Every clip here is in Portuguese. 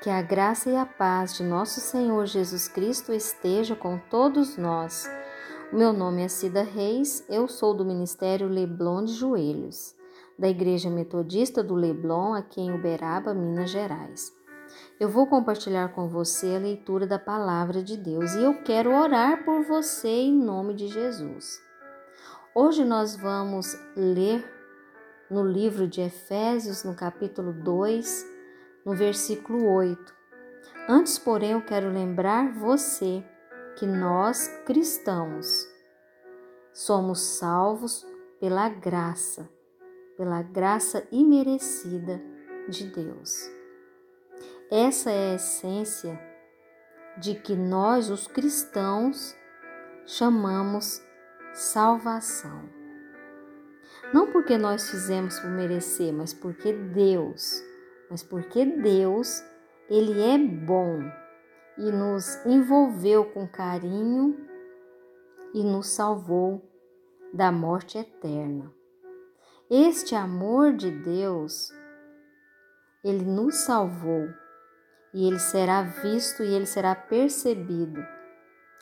Que a graça e a paz de nosso Senhor Jesus Cristo esteja com todos nós. Meu nome é Cida Reis, eu sou do Ministério Leblon de Joelhos, da Igreja Metodista do Leblon, aqui em Uberaba, Minas Gerais. Eu vou compartilhar com você a leitura da palavra de Deus e eu quero orar por você em nome de Jesus. Hoje nós vamos ler no livro de Efésios, no capítulo 2, no versículo 8. Antes, porém, eu quero lembrar você que nós, cristãos, somos salvos pela graça, pela graça imerecida de Deus. Essa é a essência de que nós, os cristãos, chamamos salvação. Não porque nós fizemos por merecer, mas porque Deus mas porque Deus, ele é bom e nos envolveu com carinho e nos salvou da morte eterna. Este amor de Deus, ele nos salvou e ele será visto e ele será percebido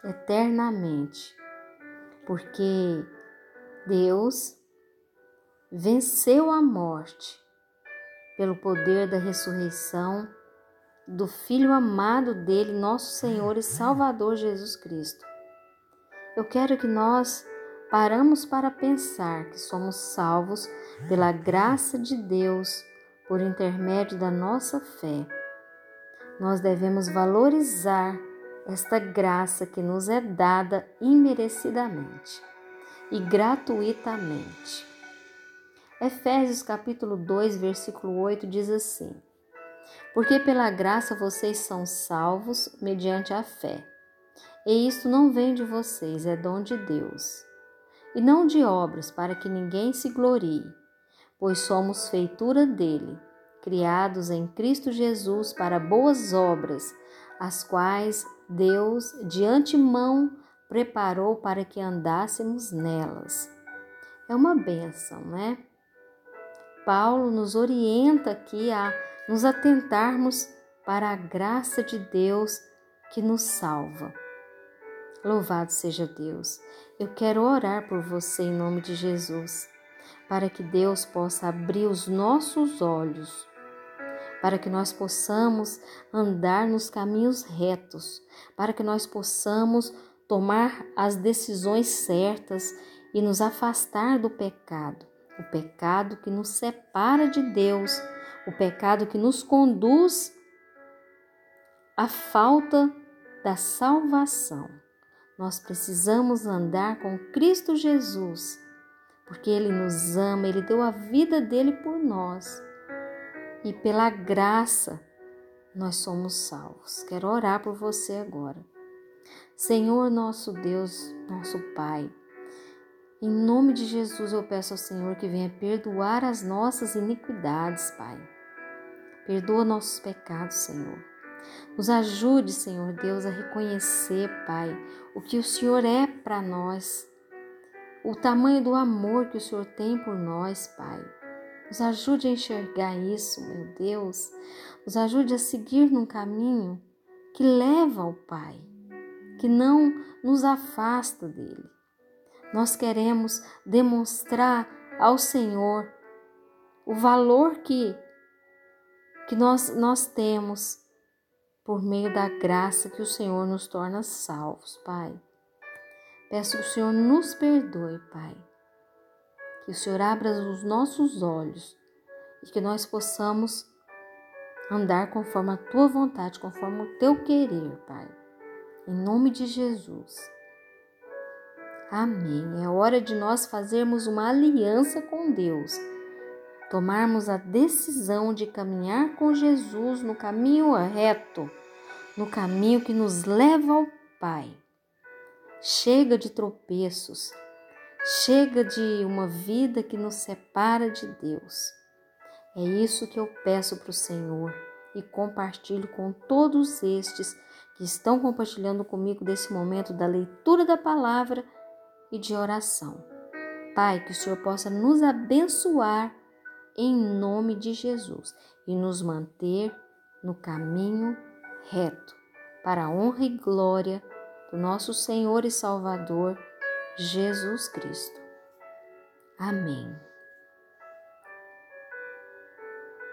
eternamente, porque Deus venceu a morte pelo poder da ressurreição do Filho amado dele, nosso Senhor e Salvador Jesus Cristo. Eu quero que nós paramos para pensar que somos salvos pela graça de Deus por intermédio da nossa fé. Nós devemos valorizar esta graça que nos é dada imerecidamente e gratuitamente. Efésios capítulo 2, versículo 8 diz assim: Porque pela graça vocês são salvos mediante a fé. E isto não vem de vocês, é dom de Deus. E não de obras, para que ninguém se glorie, pois somos feitura dele, criados em Cristo Jesus para boas obras, as quais Deus de antemão preparou para que andássemos nelas. É uma benção, né? Paulo nos orienta aqui a nos atentarmos para a graça de Deus que nos salva. Louvado seja Deus. Eu quero orar por você em nome de Jesus, para que Deus possa abrir os nossos olhos, para que nós possamos andar nos caminhos retos, para que nós possamos tomar as decisões certas e nos afastar do pecado o pecado que nos separa de Deus, o pecado que nos conduz à falta da salvação. Nós precisamos andar com Cristo Jesus, porque Ele nos ama, Ele deu a vida dele por nós e pela graça nós somos salvos. Quero orar por você agora. Senhor nosso Deus, nosso Pai, em nome de Jesus, eu peço ao Senhor que venha perdoar as nossas iniquidades, Pai. Perdoa nossos pecados, Senhor. Nos ajude, Senhor Deus, a reconhecer, Pai, o que o Senhor é para nós, o tamanho do amor que o Senhor tem por nós, Pai. Nos ajude a enxergar isso, meu Deus. Nos ajude a seguir num caminho que leva ao Pai, que não nos afasta dele. Nós queremos demonstrar ao Senhor o valor que, que nós, nós temos por meio da graça que o Senhor nos torna salvos, Pai. Peço que o Senhor nos perdoe, Pai. Que o Senhor abra os nossos olhos e que nós possamos andar conforme a tua vontade, conforme o teu querer, Pai. Em nome de Jesus. Amém. É hora de nós fazermos uma aliança com Deus, tomarmos a decisão de caminhar com Jesus no caminho reto, no caminho que nos leva ao Pai. Chega de tropeços, chega de uma vida que nos separa de Deus. É isso que eu peço para o Senhor e compartilho com todos estes que estão compartilhando comigo desse momento da leitura da palavra e de oração. Pai, que o Senhor possa nos abençoar em nome de Jesus e nos manter no caminho reto, para a honra e glória do nosso Senhor e Salvador Jesus Cristo. Amém.